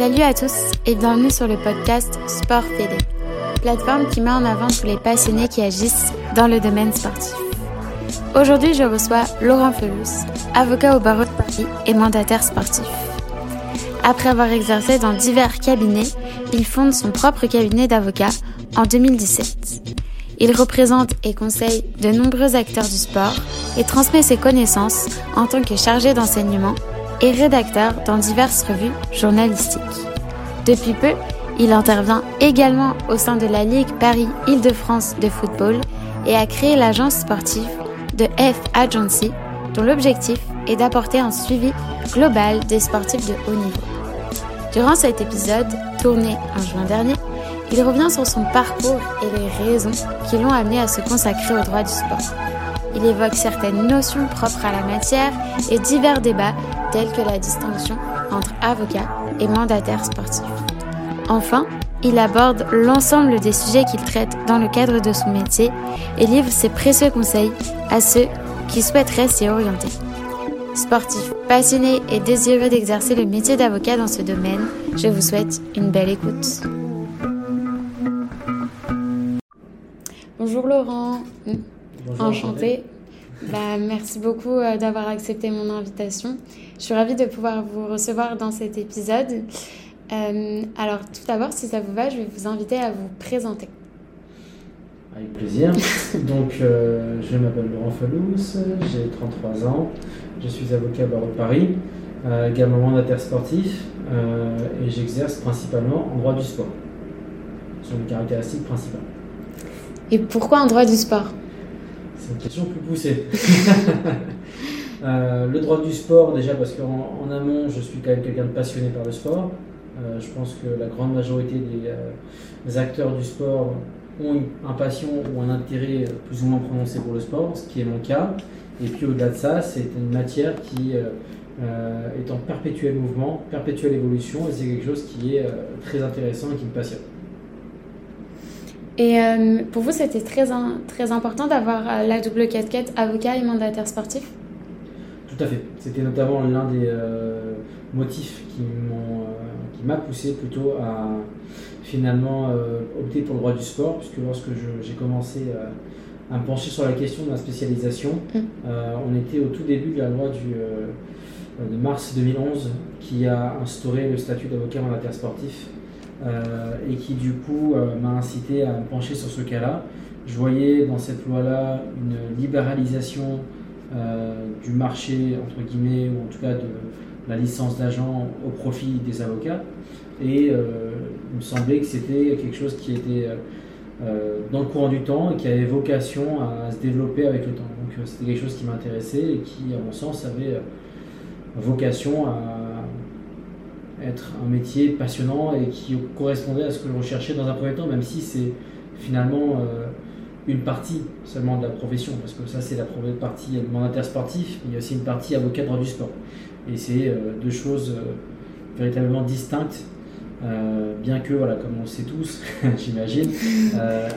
Salut à tous et bienvenue sur le podcast Sport Télé, plateforme qui met en avant tous les passionnés qui agissent dans le domaine sportif. Aujourd'hui, je reçois Laurent Felous, avocat au barreau de Paris et mandataire sportif. Après avoir exercé dans divers cabinets, il fonde son propre cabinet d'avocat en 2017. Il représente et conseille de nombreux acteurs du sport et transmet ses connaissances en tant que chargé d'enseignement et rédacteur dans diverses revues journalistiques. Depuis peu, il intervient également au sein de la Ligue Paris-Île-de-France de football et a créé l'agence sportive de F Agency, dont l'objectif est d'apporter un suivi global des sportifs de haut niveau. Durant cet épisode, tourné en juin dernier, il revient sur son parcours et les raisons qui l'ont amené à se consacrer au droit du sport. Il évoque certaines notions propres à la matière et divers débats tels que la distinction entre avocat et mandataire sportif. Enfin, il aborde l'ensemble des sujets qu'il traite dans le cadre de son métier et livre ses précieux conseils à ceux qui souhaiteraient s'y orienter. Sportif passionné et désireux d'exercer le métier d'avocat dans ce domaine, je vous souhaite une belle écoute. Bonjour Laurent. Bonjour, Enchantée. Bah, merci beaucoup euh, d'avoir accepté mon invitation. Je suis ravie de pouvoir vous recevoir dans cet épisode. Euh, alors tout d'abord, si ça vous va, je vais vous inviter à vous présenter. Avec plaisir. Donc, euh, je m'appelle Laurent Falous, j'ai 33 ans, je suis avocat au barreau de Paris, également mandataire sportif, et j'exerce principalement en droit du sport. C'est une caractéristique principale. Et pourquoi en droit du sport? C'est une question plus poussée. Euh, le droit du sport, déjà parce qu'en en amont, je suis quand même quelqu'un de passionné par le sport. Euh, je pense que la grande majorité des, euh, des acteurs du sport ont une- un passion ou un intérêt plus ou moins prononcé pour le sport, ce qui est mon cas. Et puis au-delà de ça, c'est une matière qui est en perpétuel mouvement, perpétuelle évolution, et c'est quelque chose qui est très intéressant et qui me passionne. Et euh, pour vous, c'était très, très important d'avoir euh, la double casquette avocat et mandataire sportif? Tout à fait. C'était notamment l'un des euh, motifs qui m'ont, qui m'a poussé plutôt à finalement euh, opter pour le droit du sport, puisque lorsque j'ai commencé euh, à me pencher sur la question de ma spécialisation, Mm. euh, on était au tout début de la loi du, de mars 2011 qui a instauré le statut d'avocat mandataire sportif et qui du coup euh, m'a incité à me pencher sur ce cas-là. Je voyais dans cette loi-là une libéralisation euh, du marché, entre guillemets, ou en tout cas de la licence d'agent au profit des avocats. Et euh, il me semblait que c'était quelque chose qui était euh, euh, dans le courant du temps et qui avait vocation à se développer avec le temps. Donc euh, c'était quelque chose qui m'intéressait et qui, à mon sens, avait euh, vocation à être un métier passionnant et qui correspondait à ce que je recherchais dans un premier temps, même si c'est finalement euh, une partie seulement de la profession, parce que ça c'est la première partie mandataire sportif, mais il y a aussi une partie avocat droit du sport. Et c'est euh, deux choses euh, véritablement distinctes, bien que, voilà, comme on le sait tous, j'imagine,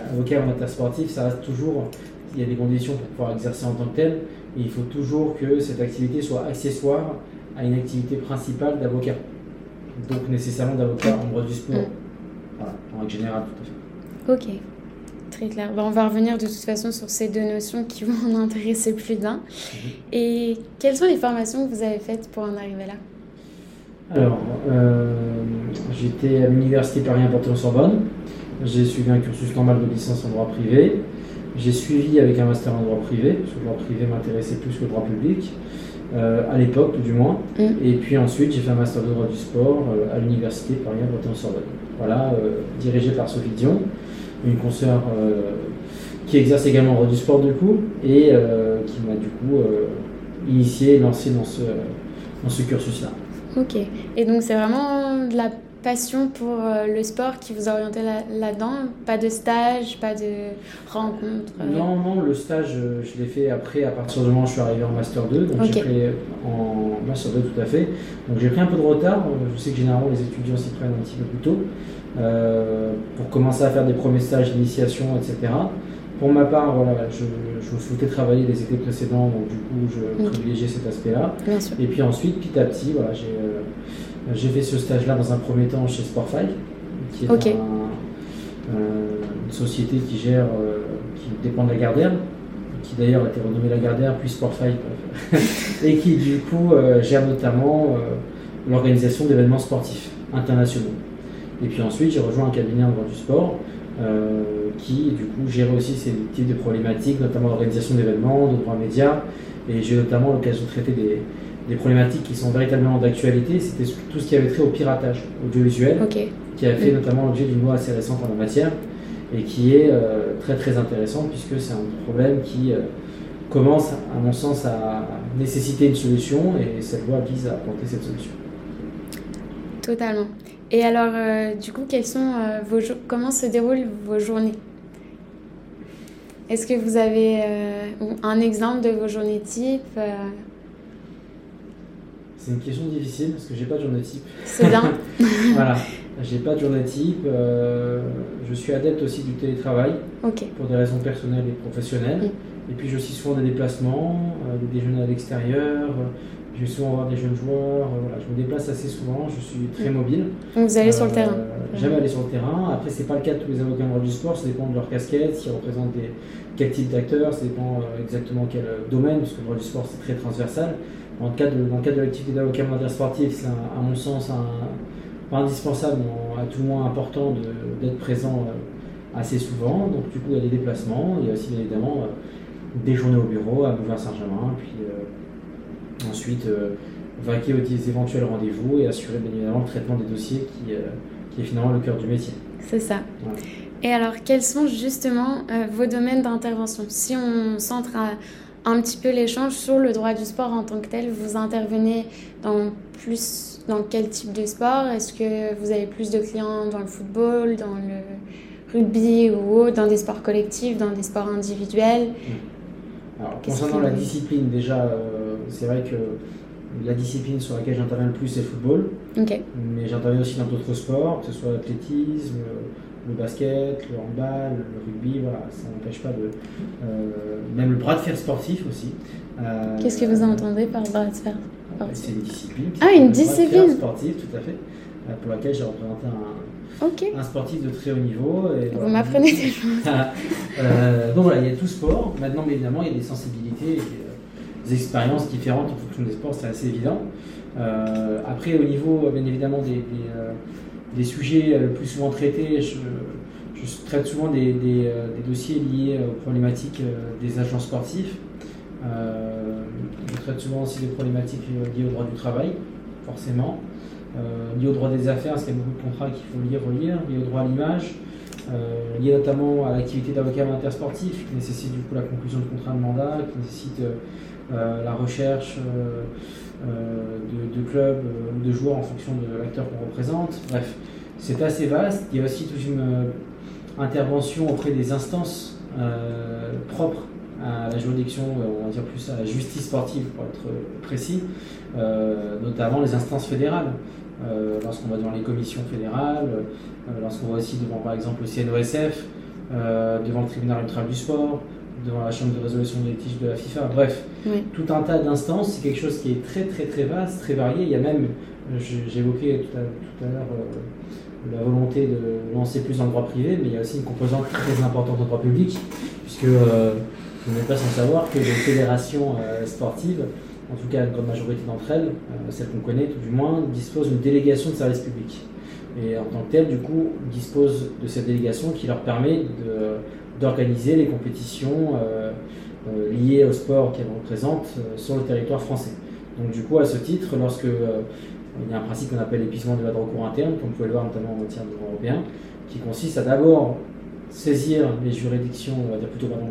avocat mandataire sportif, ça reste toujours, il y a des conditions pour pouvoir exercer en tant que tel, et il faut toujours que cette activité soit accessoire à une activité principale d'avocat. Donc nécessairement d'avocat en droit du sport. Mm. Voilà, en règle générale, tout à fait. Ok, très clair. Bon, on va revenir de toute façon sur ces deux notions qui vont en intéresser plus d'un. Et quelles sont les formations que vous avez faites pour en arriver là? Alors, euh, j'étais à l'université Paris Panthéon-Sorbonne. J'ai suivi un cursus normal de licence en droit privé. J'ai suivi avec un master en droit privé, parce que le droit privé m'intéressait plus que le droit public, à l'époque tout du moins. Mm. Et puis ensuite, j'ai fait un master de droit du sport euh, à l'université Paris Panthéon-Sorbonne. Voilà, euh, dirigé par Sophie Dion, une consoeur euh, qui exerce également en droit du sport du coup, et euh, qui m'a du coup euh, initié et lancé dans ce, dans ce cursus-là. Ok. Et donc c'est vraiment de la passion pour euh, le sport qui vous a orienté là- là-dedans? Pas de stage, pas de rencontre euh, Non, non, le stage, euh, je l'ai fait après, à partir du moment où je suis arrivé en Master 2. Donc Ok. j'ai pris en Master 2 tout à fait. Donc j'ai pris un peu de retard. Je sais que généralement les étudiants s'y prennent un petit peu plus tôt euh, pour commencer à faire des premiers stages d'initiation, etc. Pour ma part, voilà, je, je souhaitais travailler les étés précédents, donc du coup je privilégiais cet aspect-là. Et puis ensuite, petit à petit, voilà, j'ai euh, J'ai fait ce stage-là dans un premier temps chez Sportfy, qui est une société qui gère, qui dépend de la Gardère, qui d'ailleurs a été renommée la Gardère, puis Sportfy, et qui du coup gère notamment l'organisation d'événements sportifs internationaux. Et puis ensuite, j'ai rejoint un cabinet en droit du sport euh, qui, du coup, gérait aussi ces types de problématiques, notamment l'organisation d'événements, de droits médias. Et j'ai notamment l'occasion de traiter des, problématiques qui sont véritablement d'actualité. C'était tout ce qui avait trait au piratage audiovisuel, qui a fait mm. notamment l'objet d'une loi assez récente en la matière et qui est euh, très très intéressant puisque c'est un problème qui euh, commence, à mon sens, à nécessiter une solution et cette loi vise à apporter cette solution. Totalement. Et alors, euh, du coup, quels sont, vos comment se déroulent vos journées? Est-ce que vous avez un exemple de vos journées type C'est une question difficile parce que j'ai pas de journée type. C'est bien. voilà, j'ai pas de journée type. je suis adepte aussi du télétravail pour des raisons personnelles et professionnelles. Et puis, je suis souvent des déplacements, des déjeuners à l'extérieur je vais souvent voir des jeunes joueurs. Euh, voilà, je me déplace assez souvent. Je suis très mobile. Donc vous allez sur le euh, terrain J'aime aller sur le terrain. Après, c'est pas le cas de tous les avocats en droit du sport. Ça dépend de leur casquette, s'ils représentent des, quel type d'acteurs. Ça dépend euh, exactement quel domaine, parce que le droit du sport, c'est très transversal. Dans le cadre de, de l'activité d'avocat mondial sportif, c'est à mon sens un, indispensable, mais à tout le moins important d'être présent assez souvent. Donc, du coup, il y a des déplacements. Il y a aussi, bien évidemment, des journées au bureau à Bouvard-Saint-Germain. Puis, Ensuite, euh, vaquer aux éventuels rendez-vous et assurer bien évidemment le traitement des dossiers qui, euh, qui est finalement le cœur du métier. C'est ça. Et alors, quels sont justement euh, vos domaines d'intervention? Si on centre un petit peu l'échange sur le droit du sport en tant que tel, vous intervenez dans plus dans quel type de sport? Est-ce que vous avez plus de clients dans le football, dans le rugby ou dans des sports collectifs, dans des sports individuels? Alors, concernant la discipline, déjà, c'est vrai que la discipline sur laquelle j'interviens le plus, c'est le football. Mais j'interviens aussi dans d'autres sports, que ce soit l'athlétisme, le basket, le handball, le rugby, voilà, ça n'empêche pas de. Euh, même le bras de fer sportif aussi. Euh, Qu'est-ce que vous entendez par bras de fer C'est une discipline. Ah, une discipline sportive, tout à fait. Euh, pour laquelle j'ai représenté un, un sportif de très haut niveau. vous m'apprenez des choses. donc voilà, il y a tout sport. Maintenant, évidemment, il y a des sensibilités des expériences différentes en fonction des sports, c'est assez évident. Euh, après, au niveau, bien évidemment, des, des, euh, sujets le plus souvent traités, je, traite souvent des, des, dossiers liés aux problématiques des agents sportifs. je traite souvent aussi des problématiques liées au droit du travail, forcément. Euh, liées au droit des affaires, parce qu'il y a beaucoup de contrats qu'il faut lire, relire, liées au droit à l'image, euh, liées notamment à l'activité d'avocat intersportif, qui nécessite du coup la conclusion de contrat de mandat, qui nécessite euh, la recherche euh, euh, de, clubs ou de joueurs en fonction de l'acteur qu'on représente. Bref, c'est assez vaste. Il y a aussi toute une intervention auprès des instances propres à la juridiction, on va dire plus à la justice sportive pour être précis, notamment les instances fédérales. lorsqu'on va devant les commissions fédérales, lorsqu'on va aussi devant par exemple le CNOSF, devant le tribunal arbitral du sport, devant la chambre de résolution des litiges de la FIFA. Bref, tout un tas d'instances. C'est quelque chose qui est très très très vaste, très varié. Il y a même, j'évoquais tout à, l'heure euh, la volonté de lancer plus dans le droit privé, mais il y a aussi une composante très importante au droit public, puisque euh, vous n'êtes pas sans savoir que les fédérations euh, sportives, en tout cas une grande majorité d'entre elles, celles qu'on connaît tout du moins, disposent d'une délégation de service public. Et en tant que telle, du coup, disposent de cette délégation qui leur permet de d'organiser les compétitions euh, euh, liées au sport qu'elle représente euh, sur le territoire français. Donc du coup, à ce titre, lorsque il y a un principe qu'on appelle l'épuisement de la droit cours interne, comme vous pouvez le voir notamment en matière de droit européen, qui consiste à d'abord saisir les juridictions, on va dire plutôt pardon,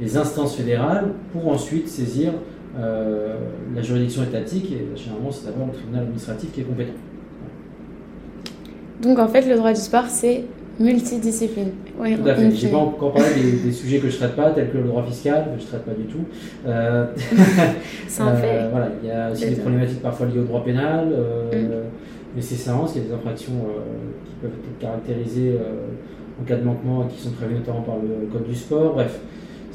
les, instances fédérales, pour ensuite saisir la juridiction étatique, et généralement c'est d'abord le tribunal administratif qui est compétent. Donc en fait, le droit du sport, c'est Multidiscipline. Oui, tout à fait. J'ai pas encore parlé des, sujets que je traite pas, tels que le droit fiscal, que je traite pas du tout. Euh, C'est un fait. Euh, voilà, il y a aussi des problématiques parfois liées au droit pénal, euh, mm. mais c'est ça, il y a des infractions qui peuvent être caractérisées en cas de manquement et qui sont prévues notamment par le code du sport. Bref,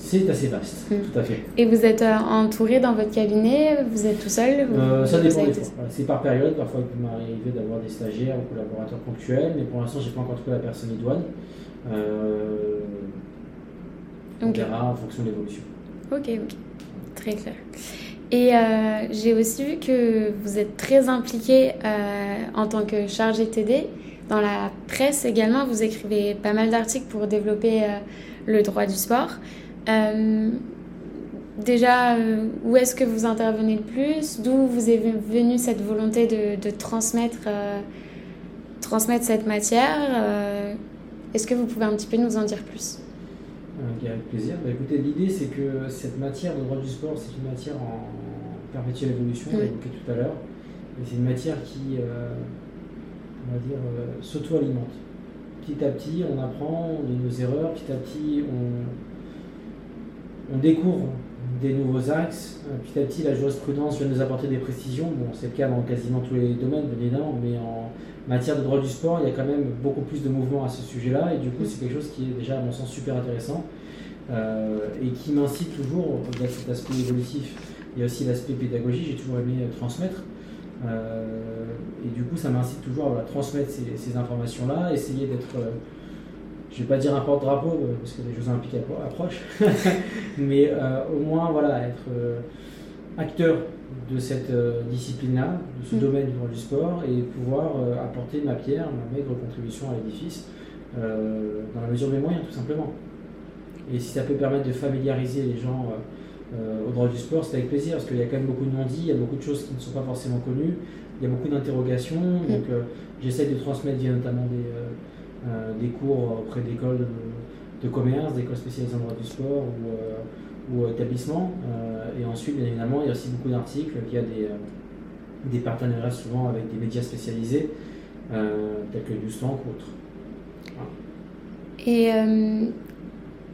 C'est assez vaste, Mm. tout à fait. Et vous êtes euh, entouré dans votre cabinet Vous êtes tout seul Euh, ça dépend des fois. C'est par période. Parfois, il peut m'arriver d'avoir des stagiaires ou collaborateurs ponctuels, mais pour l'instant, j'ai pas encore trouvé la personne idoine. Euh, on verra en fonction de l'évolution. Ok, ok. Très clair. Et euh, j'ai aussi vu que vous êtes très impliqué en tant que chargé TD. Dans la presse également, vous écrivez pas mal d'articles pour développer le droit du sport. Euh, déjà, euh, où est-ce que vous intervenez le plus? D'où vous est venue cette volonté de, de transmettre, euh, transmettre cette matière? Est-ce que vous pouvez un petit peu nous en dire plus? Avec plaisir. Bah, écoutez, l'idée, c'est que cette matière de droit du sport, c'est une matière en perpétuelle évolution, Oui. évoqué tout à l'heure. Et c'est une matière qui, on va dire, s'auto-alimente. Petit à petit, on apprend de nos erreurs, petit à petit, on, on découvre des nouveaux axes. Euh, Petit à petit, la jurisprudence vient nous apporter des précisions. Bon, c'est le cas dans quasiment tous les domaines, bien évidemment, mais en matière de droit du sport, il y a quand même beaucoup plus de mouvements à ce sujet-là. Et du coup, c'est quelque chose qui est déjà, à mon sens, super intéressant euh, et qui m'incite toujours, au-delà de cet aspect évolutif, il y a aussi l'aspect pédagogique. J'ai toujours aimé euh, transmettre. Et du coup, ça m'incite toujours à transmettre ces, informations-là, essayer d'être, je vais pas dire un porte-drapeau, euh, parce que les Jeux Olympiques appro- approchent, mais euh, au moins voilà, être euh, acteur de cette euh, discipline-là, de ce Mm. domaine du droit du sport, et pouvoir apporter ma pierre, ma maigre contribution à l'édifice, dans la mesure de mes moyens, tout simplement. Et si ça peut permettre de familiariser les gens au droit du sport, c'est avec plaisir, parce qu'il y a quand même beaucoup de non-dits, il y a beaucoup de choses qui ne sont pas forcément connues, il y a beaucoup d'interrogations, donc euh, j'essaie de transmettre via notamment des, des cours auprès d'écoles de, de commerce, d'écoles spécialisées en droit du sport ou, euh, ou établissements. Euh, et ensuite, bien évidemment, il y a aussi beaucoup d'articles via des, euh, des partenariats souvent avec des médias spécialisés, euh, tels que Newslank ou autres. Et euh,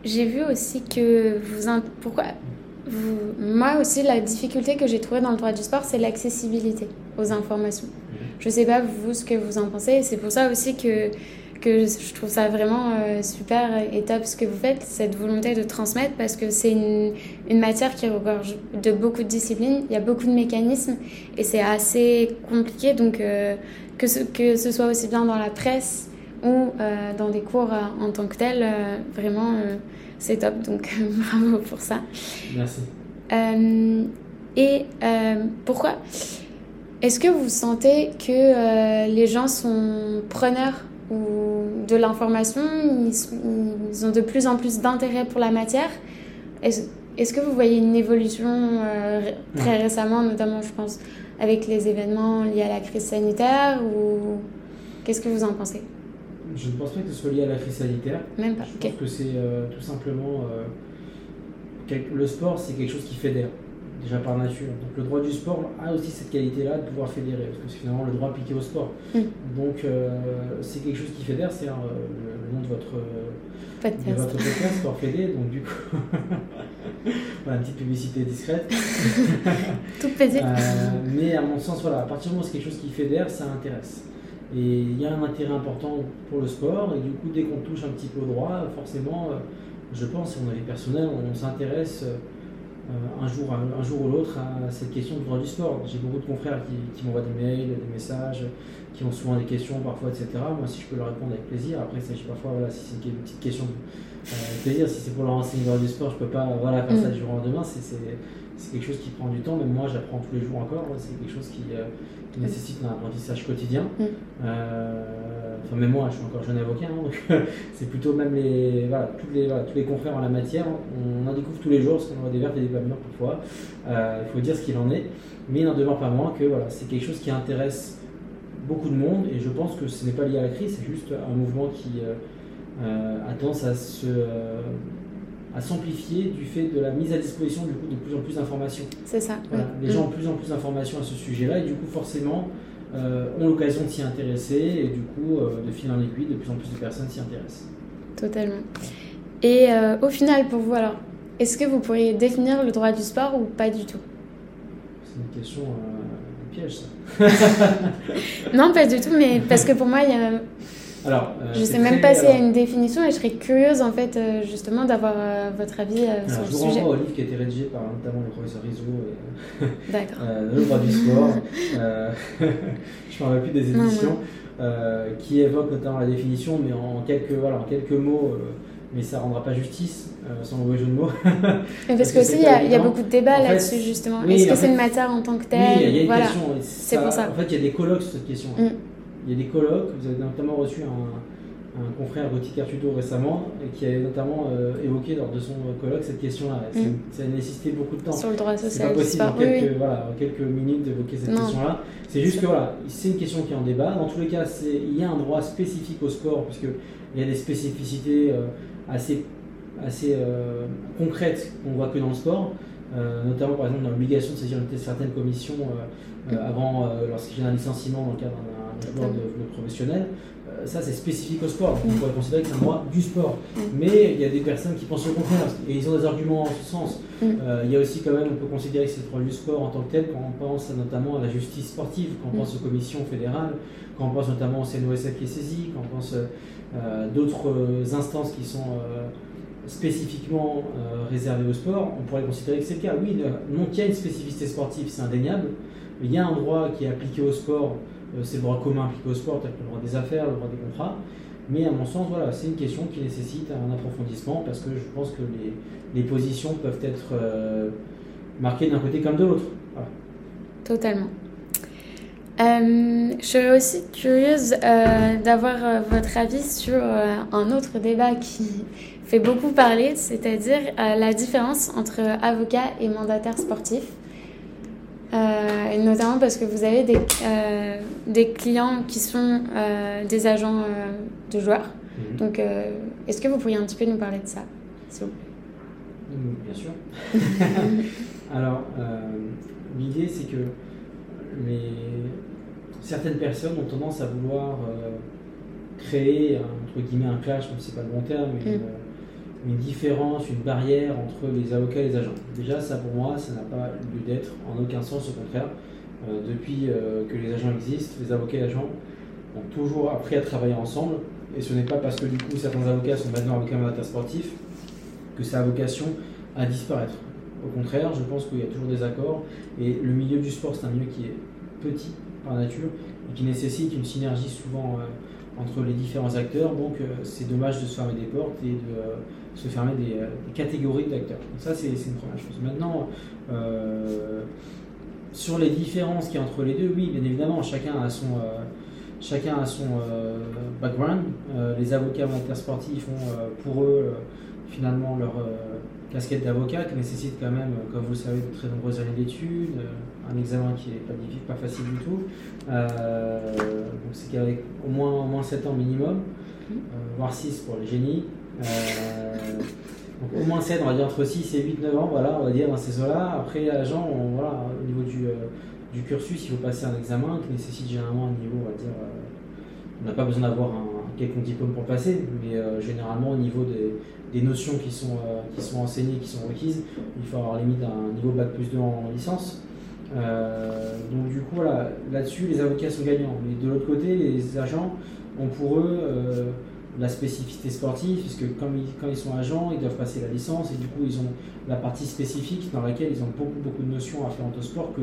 j'ai vu aussi que vous... Pourquoi vous... Moi aussi, la difficulté que j'ai trouvée dans le droit du sport, c'est l'accessibilité aux informations. Je sais pas, vous, ce que vous en pensez. C'est pour ça aussi que, que je trouve ça vraiment euh, super et top ce que vous faites, cette volonté de transmettre, parce que c'est une, une matière qui regorge de beaucoup de disciplines, il y a beaucoup de mécanismes, et c'est assez compliqué. Donc, euh, que, ce, que ce soit aussi bien dans la presse ou euh, dans des cours en tant que tel, euh, vraiment, c'est top. Donc, bravo pour ça. Merci. Et pourquoi? Est-ce que vous sentez que les gens sont preneurs ou de l'information ils, ont de plus en plus d'intérêt pour la matière Est-ce que vous voyez une évolution euh, très récemment, notamment je pense avec les événements liés à la crise sanitaire ou qu'est-ce que vous en pensez? Je ne pense pas que ce soit lié à la crise sanitaire. Même pas. Je pense que c'est euh, tout simplement. euh, le sport, c'est quelque chose qui fédère, déjà par nature. Donc le droit du sport a aussi cette qualité-là de pouvoir fédérer, parce que c'est finalement le droit appliqué au sport. Mm. Donc euh, c'est quelque chose qui fédère, c'est euh, le, le nom de votre, de Podcast. votre podcast, Sport Fédé. Donc du coup, voilà, une petite publicité discrète. Tout petit. Euh, mais à mon sens, voilà, à partir du moment où c'est quelque chose qui fédère, ça intéresse. Et il y a un intérêt important pour le sport, et du coup, dès qu'on touche un petit peu au droit, forcément, euh, je pense, si on a les personnels, on s'intéresse euh, un, jour, un, jour ou l'autre à cette question du droit du sport. J'ai beaucoup de confrères qui, qui m'envoient des mails, des messages, qui ont souvent des questions parfois, etc. Moi, si je peux leur répondre avec plaisir, après, il s'agit parfois, voilà, si c'est une petite question euh, avec plaisir, si c'est pour leur enseigner le droit du sport, je peux pas voilà, faire ça Mm. du jour au lendemain, c'est c'est- quelque chose qui prend du temps, même moi j'apprends tous les jours encore, c'est quelque chose qui, euh, qui nécessite un apprentissage quotidien. Mm. Euh, enfin même moi je suis encore jeune avocat, hein, donc c'est plutôt même les, voilà, tous les, voilà, tous les confrères en la matière, on en découvre tous les jours, parce qu'on voit des vertes et des pas mûres parfois, Euh, il faut dire ce qu'il en est, mais il n'en demeure pas moins que voilà, c'est quelque chose qui intéresse beaucoup de monde, et je pense que ce n'est pas lié à la crise, c'est juste un mouvement qui a tendance à se... à s'amplifier du fait de la mise à disposition du coup de plus en plus d'informations. C'est ça. Voilà, Mm. Les gens ont plus en plus d'informations à ce sujet-là et du coup forcément euh, ont l'occasion de s'y intéresser et du coup euh, de fil en aiguille, de plus en plus de personnes s'y intéressent. Totalement. Et euh, au final, pour vous, alors, est-ce que vous pourriez définir le droit du sport ou pas du tout? C'est une question piège ça. Non, pas du tout, mais parce que pour moi, il y a Alors, euh, je ne sais même pas s'il y a une définition et je serais curieuse en fait euh, justement d'avoir euh, votre avis sur le sujet. Je vous renvoie au livre qui a été rédigé par notamment le professeur Rizzo et le droit du sport. je ne me plus des éditions. qui évoque notamment la définition, mais en quelques, voilà, en quelques mots, mais ça ne rendra pas justice, sans mauvais jeu de mots. parce que aussi, il y, a beaucoup de débats là-dessus, justement. Est-ce que c'est une matière en tant que telle Oui, il y a une voilà. question. C'est pour ça. En fait, il y a des colloques sur cette question. Mm. Il y a des colloques, vous avez notamment reçu un, un confrère Gauthier Cartuto récemment, qui a notamment euh, évoqué lors de son colloque cette question-là. Mm. Ça a nécessité beaucoup de temps. Sur le droit social. C'est pas possible en quelques, voilà, quelques minutes d'évoquer cette question-là. C'est juste que voilà, c'est une question qui est en débat. Dans tous les cas, il y a un droit spécifique au sport, puisqu'il y a des spécificités euh, assez, assez euh, concrètes qu'on voit que dans le sport. notamment par exemple dans l'obligation de saisir certaines commissions avant lorsqu'il y a un licenciement dans le cadre d'un de, professionnel, euh, ça c'est spécifique au sport. On mm. pourrait considérer que c'est un droit du sport. Mm. Mais il y a des personnes qui pensent au contraire et ils ont des arguments en ce sens. Mm. Euh, il y a aussi quand même, on peut considérer que c'est le droit du sport en tant que tel quand on pense notamment à la justice sportive, quand on pense aux commissions fédérales, quand on pense notamment au CNOSF qui est saisi, quand on pense à euh, d'autres instances qui sont spécifiquement réservées au sport, on pourrait considérer que c'est le cas. Oui, non qu'il y a une spécificité sportive, c'est indéniable. Il y a un droit qui est appliqué au sport euh, c'est le droit commun appliqué au sport, que le droit des affaires, le droit des contrats. Mais à mon sens, voilà, c'est une question qui nécessite un approfondissement parce que je pense que les, positions peuvent être euh, marquées d'un côté comme de l'autre. Totalement. Euh, je suis aussi curieuse d'avoir votre avis sur un autre débat qui fait beaucoup parler, c'est-à-dire la différence entre avocat et mandataire sportif. Euh, notamment parce que vous avez des, euh, des clients qui sont euh, des agents de joueurs. Mhm. Donc, est-ce que vous pourriez un petit peu nous parler de ça, s'il vous plaît? Bien sûr. Alors, l'idée, c'est que les... certaines personnes ont tendance à vouloir créer, entre guillemets, un clash, même si ce n'est pas le bon terme, mais mhm une différence, une barrière entre les avocats et les agents. Déjà, ça pour moi, ça n'a pas lieu d'être en aucun sens, au contraire. Euh, depuis euh, que les agents existent, les avocats et les agents ont toujours appris à travailler ensemble. Et ce n'est pas parce que du coup certains avocats sont maintenant avocats mandataires sportifs que ça a vocation à disparaître. Au contraire, je pense qu'il y a toujours des accords. Et le milieu du sport, c'est un milieu qui est petit par nature et qui nécessite une synergie souvent euh, entre les différents acteurs. Donc c'est dommage de se fermer des portes et de se fermer euh, des, catégories d'acteurs. Ça, c'est une première chose. Maintenant, euh, sur les différences qu'il y a entre les deux, oui, bien évidemment, chacun a son, euh, chacun a son background. les avocats sportifs ont pour eux finalement leur casquette d'avocat qui nécessite quand même, comme vous le savez, de très nombreuses années d'études, un examen qui n'est pas difficile, pas facile du tout. donc c'est qu'avec au moins, au moins 7 ans minimum, voire 6 pour les génies. Euh, donc au moins 7, on va dire entre 6 et 8, 9 ans, voilà, on va dire dans ces eaux-là. Après, agent, on, voilà, au niveau du, euh, du, cursus, il faut passer un examen qui nécessite généralement un niveau, on va dire, euh, on n'a pas besoin d'avoir un quelconque diplôme pour le passer, mais généralement au niveau des, des notions qui sont, qui sont enseignées, qui sont requises, il faut avoir limite un niveau bac plus 2 en, licence. donc du coup, voilà, là-dessus, les avocats sont gagnants. Mais de l'autre côté, les agents ont pour eux la spécificité sportive, puisque comme ils, quand ils sont agents, ils doivent passer la licence et du coup ils ont la partie spécifique dans laquelle ils ont beaucoup beaucoup de notions afférentes au sport que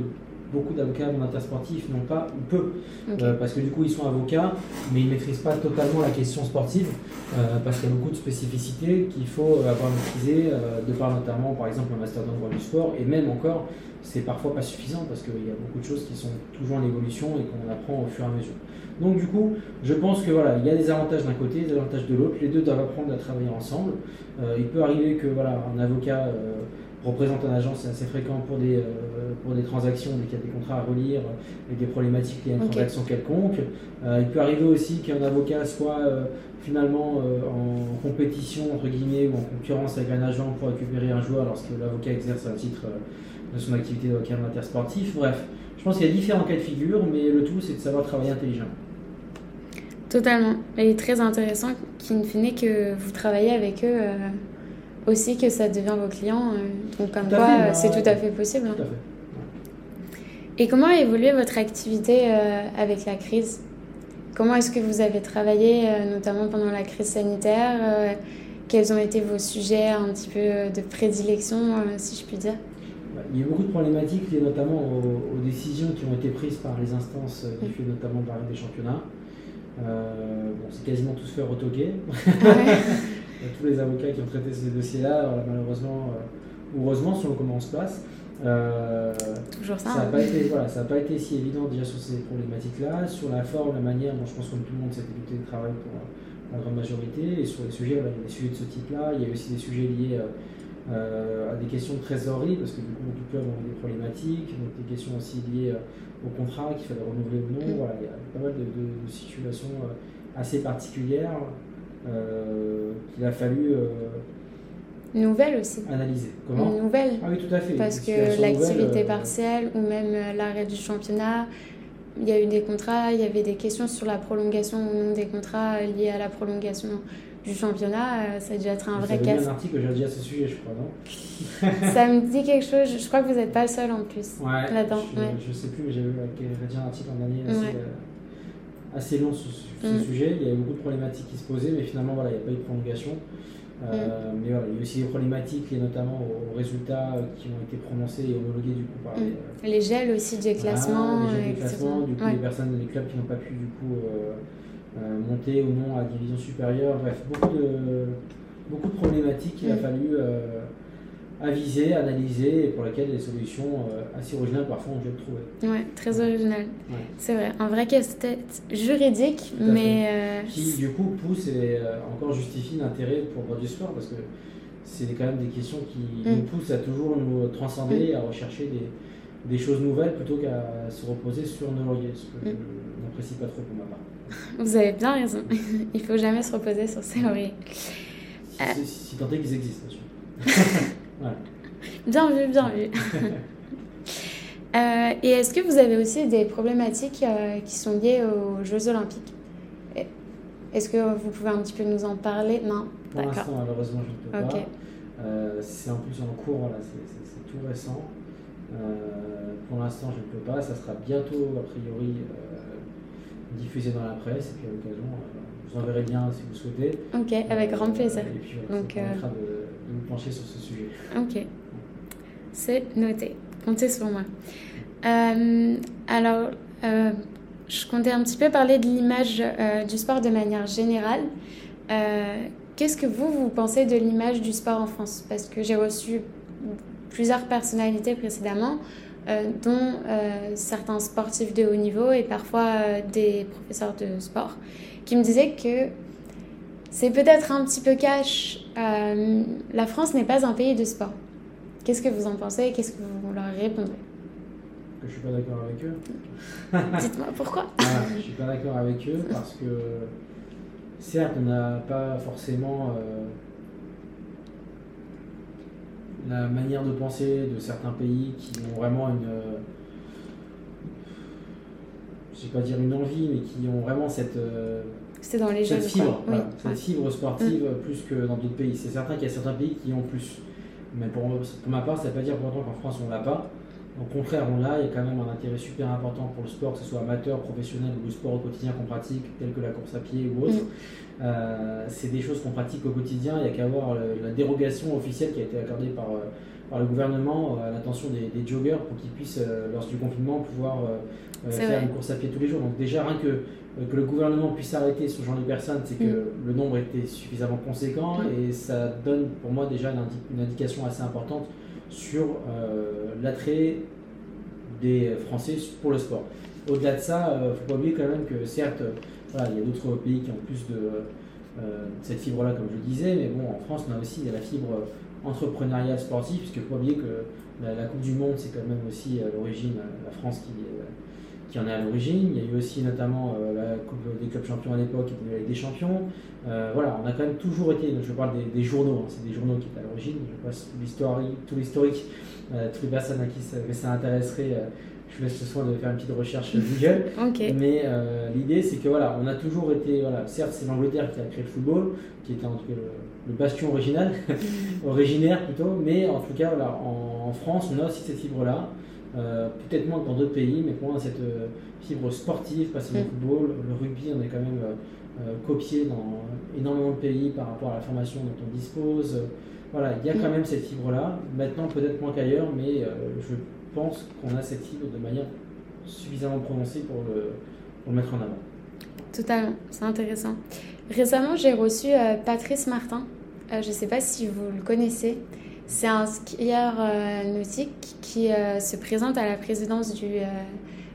beaucoup d'avocats en sportifs n'ont pas ou peu, euh, parce que du coup ils sont avocats, mais ils ne maîtrisent pas totalement la question sportive, euh, parce qu'il y a beaucoup de spécificités qu'il faut avoir maîtrisées, euh, de par notamment par exemple un master d'endroit du sport, et même encore, c'est parfois pas suffisant, parce qu'il y a beaucoup de choses qui sont toujours en évolution et qu'on apprend au fur et à mesure. Donc du coup, je pense que voilà, il y a des avantages d'un côté, des avantages de l'autre. Les deux doivent apprendre à travailler ensemble. Euh, il peut arriver que voilà, un avocat euh, représente un agent, c'est assez fréquent pour des, euh, pour des transactions, dès qu'il y a des contrats à relire et des problématiques liées à une transaction quelconque. il peut arriver aussi qu'un avocat soit finalement en compétition entre guillemets ou en concurrence avec un agent pour récupérer un joueur lorsque l'avocat exerce un titre de son activité d'avocat intersportif. Bref, je pense qu'il y a différents cas de figure, mais le tout c'est de savoir travailler intelligemment. Totalement. Et très intéressant qu'il finit que vous travaillez avec eux euh, aussi, que ça devient vos clients. Euh, donc comme quoi, bah, c'est tout à fait possible. Hein. Tout à fait. Et comment a évolué votre activité euh, avec la crise? Comment est-ce que vous avez travaillé, notamment pendant la crise sanitaire Quels ont été vos sujets un petit peu de prédilection, si je puis dire? Bah, il y a beaucoup de problématiques liées notamment aux, décisions qui ont été prises par les instances du fait notamment par des championnats. bon, c'est quasiment tous fait retoquer. Ah tous les avocats qui ont traité ces dossiers-là, malheureusement, ou heureusement, selon comment on se passe, euh, Toujours ça. Ça n'a hein. pas, été, voilà, pas été si évident déjà sur ces problématiques-là. Sur la forme, la manière, bon, je pense que tout le monde s'est évité de travail pour la grande majorité. Et sur les sujets, il y a des sujets de ce type-là. Il y a aussi des sujets liés euh, à des questions de trésorerie, parce que du coup, tout club ont des problématiques. Donc des questions aussi liées euh, au contrat qu'il fallait renouveler ou non. Mm. Voilà, il y a pas mal de, situations assez particulières qu'il a fallu nouvelle aussi. Analyser. Comment Une nouvelle. Ah oui, tout à fait. Parce que l'activité euh, partielle ou même euh, l'arrêt du championnat, il y a eu des contrats, il y avait des questions sur la prolongation ou non des contrats liés à la prolongation du championnat. Euh, ça a dû être un vrai cas. un article que j'ai dit à ce sujet, je crois, non Ça me dit quelque chose. Je crois que vous n'êtes pas le seul en plus ouais, là-dedans. Je, ne sais plus, mais j'ai rédigé un article en dernier assez, assez long sur, ce mm. sujet. Il y avait beaucoup de problématiques qui se posaient, mais finalement, voilà, il n'y a pas eu de prolongation. Euh, mm. Mais voilà, il y a aussi des problématiques liées notamment aux résultats qui ont été prononcés et homologués du coup par mm. les, les gels aussi des classements. les gels des classements, du coup les personnes, les clubs qui n'ont pas pu du coup euh, euh, monter ou non à division supérieure. Bref, beaucoup de, beaucoup de problématiques qu'il a fallu aviser, analyser et pour lesquelles des solutions assez originales parfois ont dû être trouvées. Ouais, très original. C'est vrai, un vrai casse-tête juridique, mais. Qui du coup pousse et encore justifie l'intérêt pour droit du sport parce que c'est quand même des questions qui mm. nous poussent à toujours nous transcender, mm. à rechercher des, des, choses nouvelles plutôt qu'à se reposer sur nos lauriers, ce que mm. je n'apprécie pas trop pour ma part. Vous avez bien raison, il faut jamais se reposer sur ses lauriers. Si, si, tant est qu'ils existent, bien sûr. Bien vu, bien vu. Euh, et est-ce que vous avez aussi des problématiques euh, qui sont liées aux Jeux Olympiques? Est-ce que vous pouvez un petit peu nous en parler? Non? Pour l'instant, malheureusement, je ne peux pas. Euh, c'est en plus en cours, voilà, c'est tout récent. pour l'instant, je ne peux pas. Ça sera bientôt, a priori, diffusé dans la presse. Et puis à l'occasion, vous enverrai bien si vous souhaitez. Ok, avec grand plaisir. et puis, Donc, de, de pencher sur ce sujet. Ok. C'est noté. Comptez sur moi. Euh, alors, euh, je comptais un petit peu parler de l'image euh, du sport de manière générale. Qu'est-ce que vous, vous pensez de l'image du sport en France? Parce que j'ai reçu plusieurs personnalités précédemment, dont certains sportifs de haut niveau et parfois des professeurs de sport, qui me disaient que c'est peut-être un petit peu cash. la France n'est pas un pays de sport. Qu'est-ce que vous en pensez Qu'est-ce que vous leur répondrez Que je suis pas d'accord avec eux. Dites-moi pourquoi. Je ah, je suis pas d'accord avec eux parce que certes, on n'a pas forcément euh, la manière de penser de certains pays qui ont vraiment une je vais pas dire une envie, mais qui ont vraiment cette, euh, dans les cette fibre, cette fibre sportive mm. plus que dans d'autres pays. C'est certain qu'il y a certains pays qui ont plus. Mais pour, pour ma part, ça ne veut pas dire pour autant qu'en France on l'a pas. Au contraire, on l'a, il y a quand même un intérêt super important pour le sport, que ce soit amateur, professionnel ou le sport au quotidien qu'on pratique, tel que la course à pied ou autre. Mm. Euh, c'est des choses qu'on pratique au quotidien, il n'y a qu'à voir la dérogation officielle qui a été accordée par, euh, par le gouvernement à l'attention des, des, joggers pour qu'ils puissent, euh, lors du confinement, pouvoir faire une course à pied tous les jours. Donc déjà, rien que euh, que le gouvernement puisse arrêter ce genre de personnes, c'est que mm. le nombre était suffisamment conséquent mm. et ça donne pour moi déjà une, indication assez importante sur euh, l'attrait des Français pour le sport. Au-delà de ça, il euh, ne faut pas oublier quand même que certes, voilà, il y a d'autres pays qui ont plus de cette fibre-là, comme je le disais, mais bon, en France, on a aussi la fibre entrepreneuriale sportive, puisque faut pas oublier que la, la Coupe du Monde, c'est quand même aussi à l'origine la France qui qui en est à l'origine. Il y a eu aussi notamment euh, la Coupe des clubs champions à l'époque qui était avec des champions. Euh, voilà, on a quand même toujours été, je parle des, journaux, hein, c'est des journaux qui étaient à l'origine, je passe tout l'historique, euh, toutes les personnes à qui ça, intéresserait, je vous laisse ce soin de faire une petite recherche Google. Mais l'idée c'est que voilà, on a toujours été, voilà, certes c'est l'Angleterre qui a créé le football, qui était en tout cas le, bastion original, originaire plutôt, mais en tout cas voilà, en, en France on a aussi cette fibre-là. Peut-être moins que dans d'autres pays, mais pour moi, cette fibre sportive, passer au football, le rugby, on est quand même copié dans énormément de pays par rapport à la formation dont on dispose. Voilà, il y a quand même cette fibre-là. Maintenant, peut-être moins qu'ailleurs, mais je pense qu'on a cette fibre de manière suffisamment prononcée pour le, pour le mettre en avant. Totalement, c'est intéressant. Récemment, j'ai reçu euh, Patrice Martin. Euh, je ne sais pas si vous le connaissez. C'est un skieur euh, nautique qui se présente à la présidence du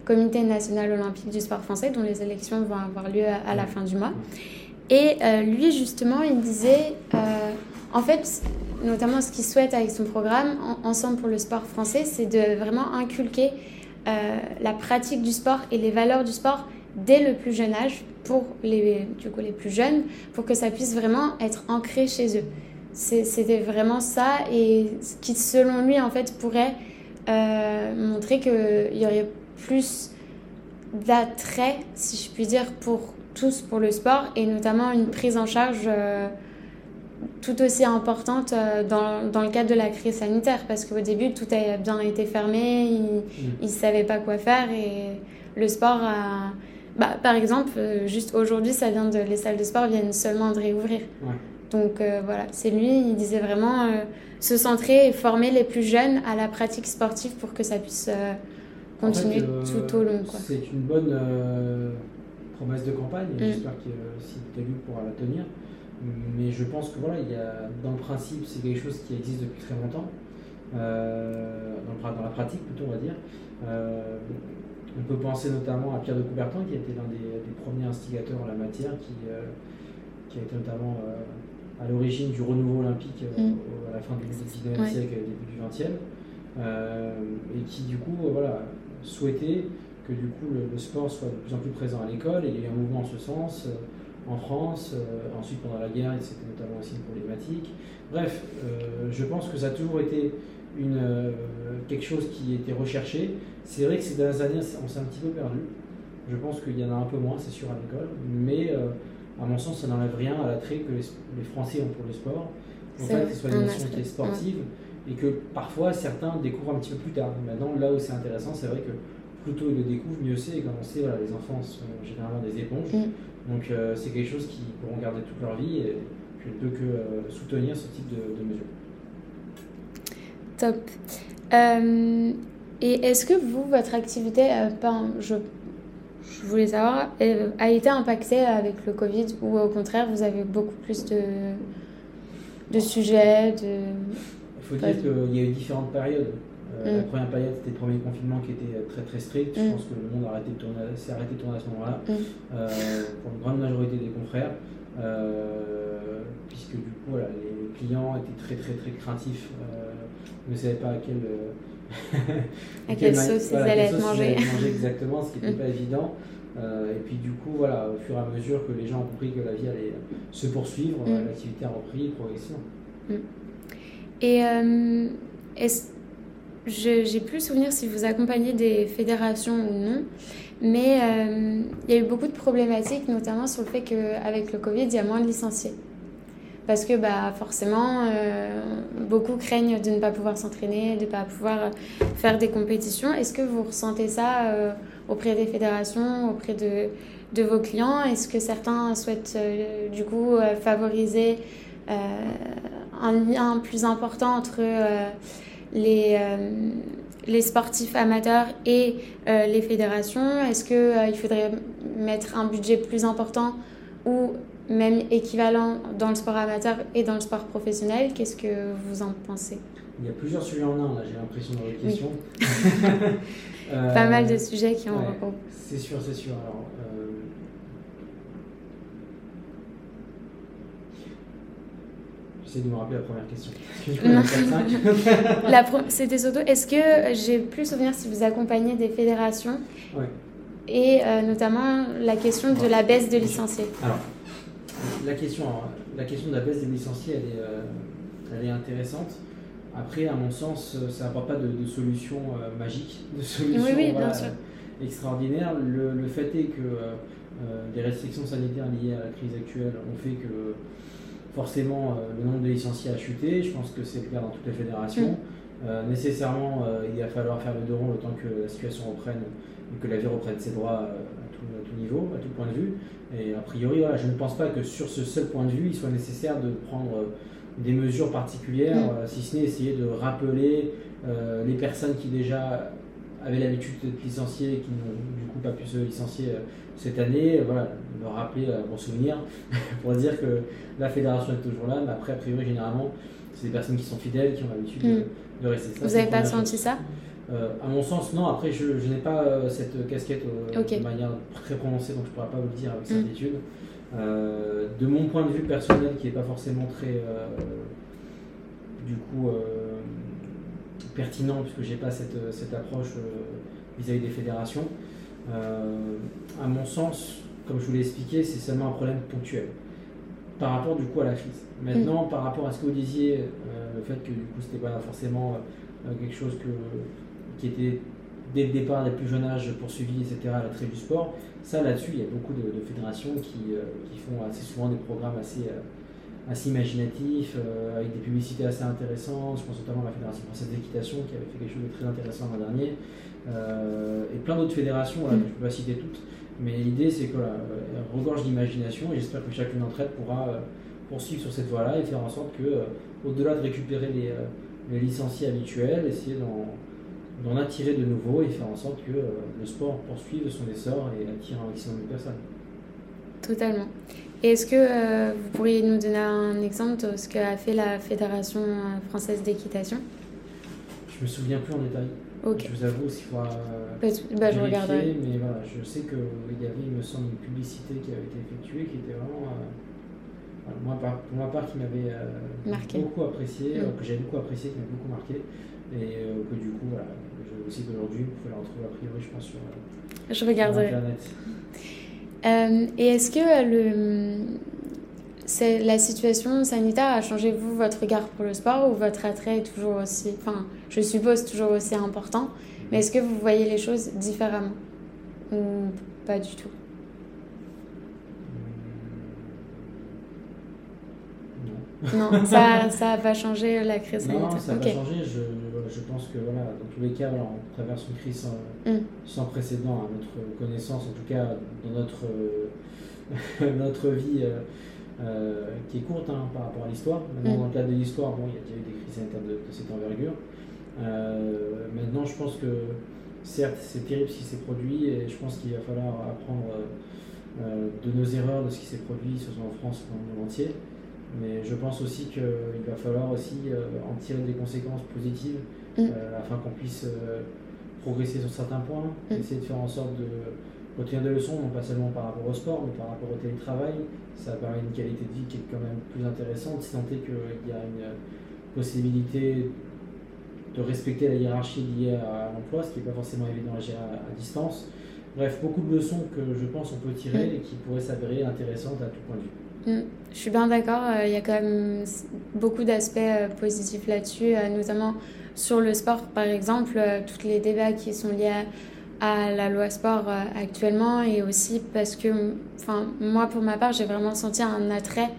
Comité national olympique du sport français, dont les élections vont avoir lieu à, la fin du mois. Et lui, justement, il disait, en fait, notamment ce qu'il souhaite avec son programme, Ensemble pour le sport français, c'est de vraiment inculquer la pratique du sport et les valeurs du sport dès le plus jeune âge pour les, du coup, les plus jeunes, pour que ça puisse vraiment être ancré chez eux. C'était vraiment ça et ce qui, selon lui, en fait, pourrait euh, montrer qu'il y aurait plus d'attrait, si je puis dire, pour tous pour le sport et notamment une prise en charge euh, tout aussi importante euh, dans, dans, le cadre de la crise sanitaire parce qu'au début tout a bien été fermé, ils ne mm. savaient pas quoi faire et le sport a, bah, par exemple, euh, juste aujourd'hui, ça vient de les salles de sport viennent seulement de réouvrir. Donc euh, voilà, c'est lui, il disait vraiment euh, se centrer et former les plus jeunes à la pratique sportive pour que ça puisse continuer tout au long. C'est une bonne promesse de campagne, mm. j'espère que si élu pourra la tenir. Mais je pense que voilà, il y a, dans le principe, c'est quelque chose qui existe depuis très longtemps, dans, dans, la pratique plutôt, on va dire. On peut penser notamment à Pierre de Coubertin, qui a été l'un des, premiers instigateurs en la matière, qui, euh, qui a été notamment euh, à l'origine du renouveau olympique euh, mm. à la fin du 19e siècle et début du 20e, et qui du coup voilà, souhaitait que du coup le, sport soit de plus en plus présent à l'école, il y a eu un mouvement en ce sens en France, ensuite pendant la guerre, c'était notamment aussi une problématique. Bref, je pense que ça a toujours été une, quelque chose qui était recherché, c'est vrai que ces dernières années, on s'est un petit peu perdu. Je pense qu'il y en a un peu moins, c'est sûr, à l'école. Mais euh, à mon sens, ça n'enlève rien à l'attrait que les, Français ont pour le sport. En fait, que ce soit une nation qui est sportive et que parfois certains découvrent un petit peu plus tard. Maintenant, là où c'est intéressant, c'est vrai que plus tôt ils le découvrent, mieux c'est. Et comme on sait, les enfants sont généralement des éponges. Mm. Donc euh, c'est quelque chose qu'ils pourront garder toute leur vie et je ne peux que euh, soutenir ce type de, de mesures. Top. Et est-ce que vous, votre activité, euh, je, je, voulais savoir, euh, a été impactée avec le Covid ou au contraire, vous avez beaucoup plus de, de sujets de... Il faut dire qu'il y a eu différentes périodes. Euh, la mm. première période, c'était le premier confinement qui était très très strict. Je mm. pense que le monde s'est arrêté de tourner à ce moment-là, mm. pour une grande majorité des confrères, puisque du coup, les clients étaient très très très craintifs, ne savaient pas à quel à quelle sauce ils allaient être mangés. exactement, ce qui n'était pas évident. Euh, et puis du coup, voilà, au fur et à mesure que les gens ont compris que la vie allait se poursuivre, mm. l'activité a repris progressivement. Mm. Et euh, j'ai plus souvenir si vous accompagnez des fédérations ou non, mais euh, il y a eu beaucoup de problématiques, notamment sur le fait qu'avec le Covid, il y a moins de licenciés parce que bah, forcément, euh, beaucoup craignent de ne pas pouvoir s'entraîner, de ne pas pouvoir faire des compétitions. Est-ce que vous ressentez ça euh, auprès des fédérations, auprès de, de vos clients? Est-ce que certains souhaitent du coup favoriser un lien plus important entre les, les sportifs amateurs et les fédérations? Est-ce qu'il faudrait mettre un budget plus important ou même équivalent dans le sport amateur et dans le sport professionnel? Qu'est-ce que vous en pensez? Il y a plusieurs sujets en un, là, j'ai l'impression, dans votre question. Pas mal de euh, sujets qui ont ouais, C'est sûr, c'est sûr. Alors, J'essaie de me rappeler la première question. C'était surtout, est-ce que j'ai plus souvenir si vous accompagnez des fédérations ouais. et euh, notamment la question de la baisse de licenciés? Alors, la question, la question de la baisse des licenciés, elle est, euh, elle est intéressante. Après, à mon sens, ça n'apporte pas de, solution euh, magique, de solution extraordinaire. Le, fait est que euh, des restrictions sanitaires liées à la crise actuelle ont fait que forcément le nombre de licenciés a chuté. Je pense que c'est le cas dans toutes les fédérations. nécessairement, il va falloir faire le deux ronds le temps que la situation reprenne et que la vie reprenne ses droits à tout, niveau, à tout point de vue. Et a priori, voilà, je ne pense pas que sur ce seul point de vue, il soit nécessaire de prendre des mesures particulières, mm. si ce n'est essayer de rappeler les personnes qui déjà avaient l'habitude d'être licenciées et qui n'ont du coup pas pu se licencier cette année, voilà, me rappeler un bon souvenir pour dire que la fédération est toujours là, mais après, a priori, généralement, c'est des personnes qui sont fidèles, qui ont l'habitude de, mm. rester. Vous n'avez pas senti ça? Euh, À mon sens, non. Après, je, n'ai pas euh, cette casquette euh, de manière très prononcée, donc je ne pourrais pas vous le dire avec mm. certitude. de mon point de vue personnel, qui n'est pas forcément très, du coup, pertinent, puisque je n'ai pas cette, cette approche vis-à-vis des fédérations, à mon sens, comme je vous l'ai expliqué, c'est seulement un problème ponctuel par rapport du coup à la crise. Maintenant, mm. par rapport à ce que vous disiez, euh, le fait que du coup c'était pas forcément euh, quelque chose que, qui était dès le départ, dès le plus jeune âge, poursuivi, etc., à l'attrait du sport, ça là-dessus, il y a beaucoup de, fédérations qui, euh, qui, font assez souvent des programmes assez, assez imaginatifs, avec des publicités assez intéressantes. Je pense notamment à la Fédération française d'équitation qui avait fait quelque chose de très intéressant l'an dernier, et plein d'autres fédérations, je ne peux pas citer toutes. Mais l'idée, c'est que voilà, regorge d'imagination et j'espère que chacune d'entre elles pourra euh, poursuivre sur cette voie-là et faire en sorte que, euh, au-delà de récupérer les, euh, les, licenciés habituels, essayer d'en attirer de nouveaux et faire en sorte que le sport poursuive son essor et attire un maximum de personnes. Totalement. Et est-ce que vous pourriez exemple de ce qu'a fait la Fédération française d'équitation Je me souviens plus en détail. Je vous avoue, s'il faut. Bah, je regarderai. Mais voilà, je sais qu'il y avait, il me semble, une publicité qui avait été effectuée qui était vraiment. Euh, moi, pour ma part, qui m'avait euh, beaucoup apprécié, mm. que j'avais beaucoup apprécié, qui m'a beaucoup marqué. Et euh, que du coup, voilà, je sais qu'aujourd'hui, vous pouvez la retrouver a priori, je pense, sur, je regarderai. Internet. et est-ce que le la situation sanitaire a changé, vous, votre regard pour le sport ou votre attrait est toujours aussi, enfin, je suppose toujours aussi important, mais est-ce que vous voyez les choses différemment ou pas du tout? Non, ça n'a pas changé la crise sanitaire. Non, ça n'a pas changé. Je, je, pense que voilà, dans tous les cas, on traverse une crise sans, mm. sans, précédent à notre connaissance, en tout cas dans notre, notre vie. Euh, euh, qui est courte hein, par rapport à l'histoire. Maintenant, mm. dans le cadre de l'histoire, bon, il y a déjà eu des crises sanitaires de, cette envergure. Euh, maintenant, je pense que certes, c'est terrible ce qui s'est produit et je pense qu'il va falloir apprendre euh, de nos erreurs, de ce qui s'est produit, ce soit en France ou dans le monde entier. Mais je pense aussi qu'il va falloir aussi en tirer des conséquences positives mm. afin qu'on puisse progresser sur certains points, mm. essayer de faire en sorte de retenir des leçons, non pas seulement par rapport au sport, mais par rapport au télétravail. Ça permet une qualité de vie qui est quand même plus intéressante, si tant est qu'il y a une possibilité de respecter la hiérarchie liée à l'emploi, ce qui n'est pas forcément évident à gérer à, distance. Bref, beaucoup de leçons que je pense on peut tirer mm. et qui pourraient s'avérer intéressantes à tout point de vue. Mm. Je suis bien d'accord, euh, il y a quand même beaucoup d'aspects euh, positifs là-dessus, euh, notamment sur le sport par exemple, tous les débats qui sont liés à à la loi sport euh, actuellement et aussi parce que enfin moi pour ma part j'ai vraiment senti un attrait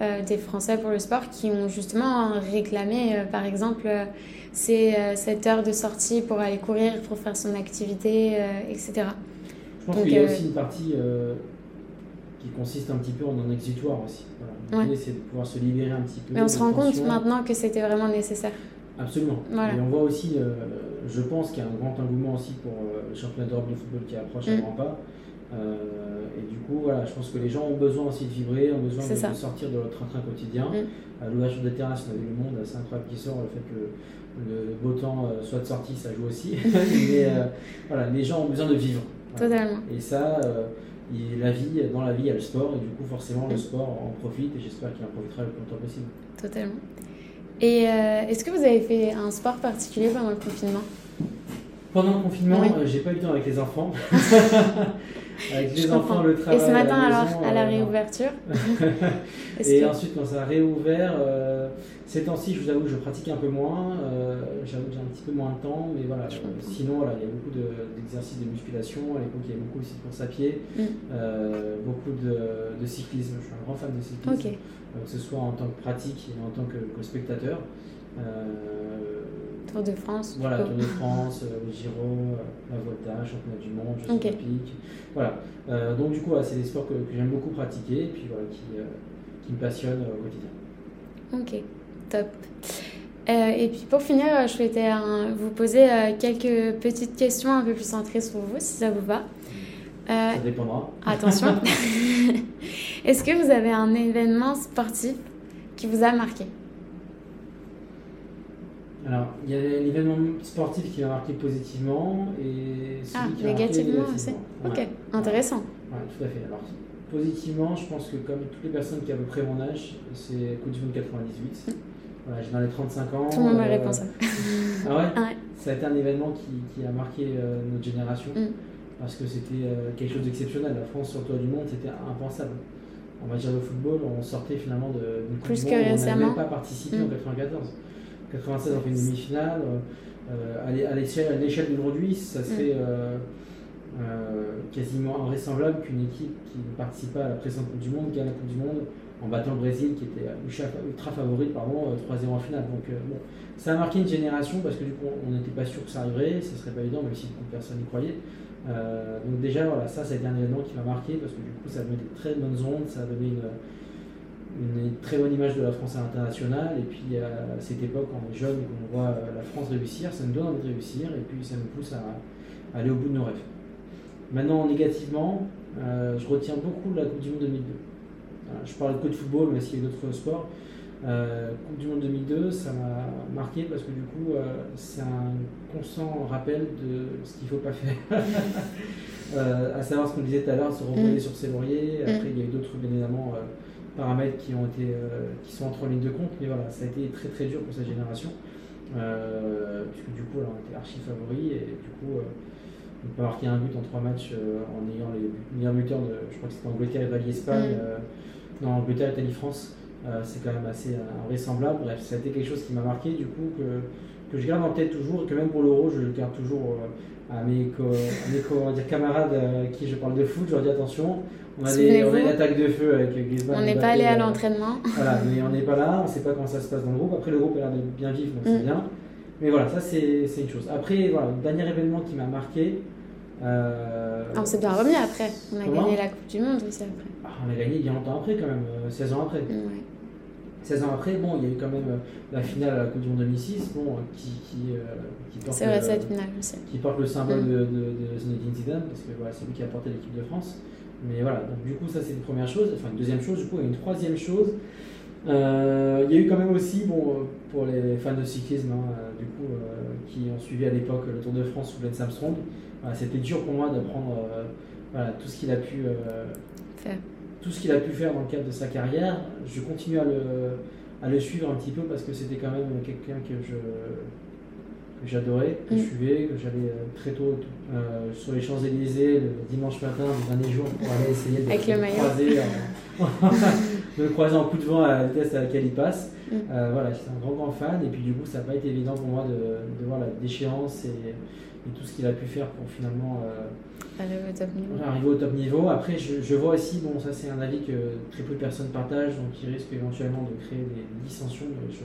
euh, des Français pour le sport qui ont justement réclamé euh, par exemple c'est cette heure de sortie pour aller courir pour faire son activité etc je pense qu'il y a aussi une partie qui consiste un petit peu en un exutoire aussi. L'idée c'est de pouvoir se libérer un petit peu mais on se rend compte maintenant que c'était vraiment nécessaire. Absolument. Et on voit aussi, euh, je pense qu'il y a un grand engouement aussi pour euh, le championnat d'Europe de football qui approche à mm. grands pas. Euh, et du coup, voilà, je pense que les gens ont besoin aussi de vibrer, ont besoin de, sortir de leur train-train quotidien. Mm. À l'ouverture des terrains, si on avait le monde, c'est incroyable qui sort, le fait que le beau temps soit de sortie, ça joue aussi. Mais voilà, les gens ont besoin de vivre. Totalement. Et ça, la vie, dans la vie, il y a le sport, et du coup, forcément, le mm. sport en profite, et j'espère qu'il en profitera le plus longtemps possible. Totalement. Et euh, est-ce que vous avez fait un sport particulier pendant le confinement? Pendant le confinement, euh, j'ai pas eu le temps avec les enfants. avec les enfants, le travail. Et ce matin, alors, à la euh, réouverture Et ensuite, quand ça a réouvert, ces temps-ci, je vous avoue que je pratique un peu moins. J'avoue que j'ai un petit peu moins de temps, mais voilà. sinon, voilà, il y a beaucoup d'exercices de, musculation. À l'époque, il y avait beaucoup aussi de course à pied, mm. beaucoup de, cyclisme. Je suis un grand fan de cyclisme. que ce soit en tant que pratique et en tant que, spectateur. Tour de France. Voilà, Tour de France, le Giro, la Volta, Championnat du Monde, Jeux Ok. Olympiques. Voilà. Euh, donc du coup, c'est des sports que, que j'aime beaucoup pratiquer et puis voilà, qui, euh, qui me passionnent euh, au quotidien. Ok, top. Euh, et puis pour finir, euh, je souhaitais euh, vous poser euh, quelques petites questions un peu plus centrées sur vous, si ça vous va. Euh, Ça dépendra. attention. Est-ce que vous avez un événement sportif qui vous a marqué? Alors, il y a l'événement sportif qui m'a marqué positivement et celui Ah, qui m'a marqué négativement aussi. Ok, intéressant. Ouais, tout à fait. Alors, positivement, je pense que comme toutes les personnes qui ont à peu près mon âge, c'est Coupe du Monde 98. Voilà, j'ai dans les 35 ans. Tout le monde me euh, répond ça. Ah ouais, Ouais. Ça a été un événement qui, qui a marqué euh, notre génération Mm. parce que c'était euh, quelque chose d'exceptionnel. La France sur le toit du monde, c'était impensable. En matière de football, on sortait finalement de- d'une Coupe Plus du que Monde où on n'avait même pas participé en Mm. 94. 96, on fait une demi-finale. euh, à l'é- à l'échelle d'aujourd'hui, ça Mm. serait euh, euh, quasiment invraisemblable qu'une équipe qui ne participe pas à la précédente Coupe du Monde gagne la Coupe du Monde en battant le Brésil qui était ultra, ultra favori pardon, euh, 3-0 en finale. Donc bon, ça a marqué une génération parce que du coup on n'était pas sûr que ça arriverait, ce serait pas évident même si beaucoup de personnes y croyaient. Euh, donc déjà voilà, ça ça été un événement qui m'a marqué parce que du coup ça a donné des très bonnes ondes, ça a donné une, une très bonne image de la France à l'international et puis à cette époque quand on est jeune et qu'on voit euh, la France réussir, ça nous donne envie de réussir et puis ça nous pousse à, à aller au bout de nos rêves. Maintenant négativement, euh, je retiens beaucoup la Coupe du Monde 2002. Voilà, je parle que de football mais aussi d'autres sports. Euh, coupe du Monde 2002, ça m'a marqué parce que du coup, euh, c'est un constant rappel de ce qu'il ne faut pas faire. À savoir ce qu'on disait tout à l'heure, se reposer Mm. sur ses lauriers. Après, il y a eu d'autres, bien évidemment, paramètres qui, ont été, euh, qui sont entrés en ligne de compte. Mais voilà, ça a été très très dur pour cette génération. Euh, puisque du coup, là, on était archi favoris et du coup, euh, on peut marquer un but en trois matchs en ayant les meilleurs buteurs de, je crois que c'était Angleterre, Italie, Espagne. Mm. non, Angleterre, Italie, France. C'est quand même assez invraisemblable. Bref, ça a été quelque chose qui m'a marqué, du coup, que, que je garde en tête toujours, et que même pour l'Euro, je le garde toujours à mes, co- à mes co- on va dire, camarades à qui je parle de foot. Je leur dis attention, on a, des, on a une attaque de feu avec Griezmann. On n'est pas allé à euh, l'entraînement. Voilà, mais on n'est pas là, on ne sait pas comment ça se passe dans le groupe. Après, le groupe a l'air de bien vivre, donc c'est Mm. bien. Mais voilà, ça c'est une chose. Après, voilà, le dernier événement qui m'a marqué. euh, Ah, on s'est bien remis après. On a Comment gagné la Coupe du Monde aussi après. ah, on a gagné bien longtemps après, quand même, euh, 16 ans après. Ouais. 16 ans après, bon, il y a eu quand même euh, la finale à la Coupe du Monde 2006, bon, euh, qui, qui, euh, qui porte, vrai, le, cette finale qui porte le symbole Mm. de, de, de Zinedine Zidane, parce que voilà, c'est lui qui a porté l'équipe de France. Mais voilà, donc du coup, ça c'est une première chose. Enfin, une deuxième chose, du coup, et une troisième chose. Euh, il y a eu quand même aussi, bon, euh, pour les fans de cyclisme, hein, euh, du coup, euh, qui ont suivi à l'époque le Tour de France sous Lance Armstrong, voilà, c'était dur pour moi d'apprendre euh, voilà, tout ce qu'il a pu Faire. tout ce qu'il a pu faire dans le cadre de sa carrière. Je continue à le, à le suivre un petit peu parce que c'était quand même quelqu'un que je que j'adorais, que je Mm. suivais, que j'allais euh, très tôt euh, sur les Champs-Élysées le dimanche matin, le dernier jour, pour aller essayer de, Avec le croiser, en- de le croiser en coup de vent à la vitesse à laquelle il passe. Mm. Euh, voilà, j'étais un grand grand fan et puis du coup ça n'a pas été évident pour moi de, de voir la déchéance et, et tout ce qu'il a pu faire pour finalement euh, Aller au top niveau. arriver au top niveau. Après, je, je vois aussi, bon, ça c'est un avis que très peu de personnes partagent, donc qui risque éventuellement de créer des dissensions, mais je,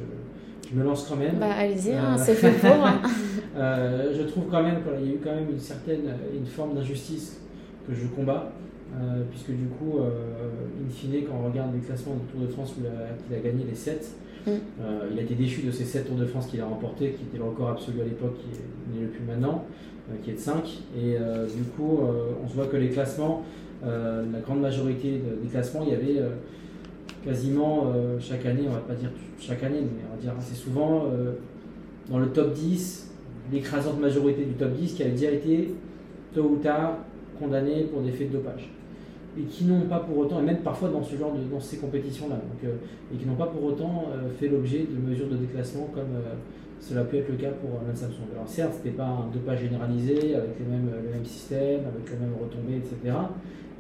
je me lance quand même. Bah allez-y, hein, Euh, c'est fait pour. hein. Euh, je trouve quand même qu'il y a eu quand même une certaine, une forme d'injustice que je combats, euh, puisque du coup, euh, in fine, quand on regarde les classements du Tour de France où il a, qu'il a gagné les 7, Mm. euh, il a été déchu de ces 7 Tours de France qu'il a remportés, qui était le record absolu à l'époque, qui est- n'est le plus maintenant, qui est de 5. Et du coup, on se voit que les classements, la grande majorité de- des classements, il y avait quasiment euh, chaque année, on va pas dire chaque année, mais on va dire assez souvent, euh, dans le top 10, l'écrasante majorité du top 10 qui avait déjà été tôt ou tard condamné pour des faits de dopage. Et qui n'ont pas pour autant, et même parfois dans ce genre de dans ces compétitions-là, euh, et qui n'ont pas pour autant fait l'objet de mesures de déclassement comme cela peut être le cas pour Lance Armstrong. Alors certes, c'était pas un dopage généralisé avec le même système, avec les mêmes retombées, etc.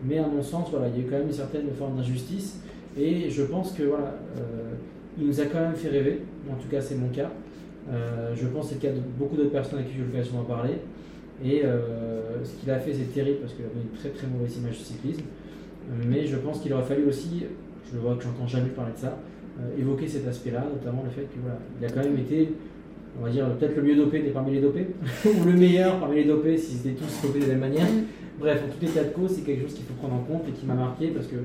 Mais à mon sens, voilà, il y a eu quand même une certaine forme d'injustice. Et je pense que voilà, euh, il nous a quand même fait rêver. En tout cas, c'est mon cas. Euh, je pense que c'est le cas de beaucoup d'autres personnes à qui j'ai eu l'occasion d'en parler. Et euh, ce qu'il a fait, c'est terrible parce qu'il avait une très très mauvaise image du cyclisme. Mais je pense qu'il aurait fallu aussi, je vois que j'entends jamais parler de ça, évoquer cet aspect-là, notamment le fait que voilà, il a quand même été on va dire, peut-être le mieux dopé des parmi les dopés, ou le meilleur parmi les dopés si c'était tous dopés de la même manière. Mm. Bref, en les cas de cause, c'est quelque chose qu'il faut prendre en compte et qui m'a marqué parce que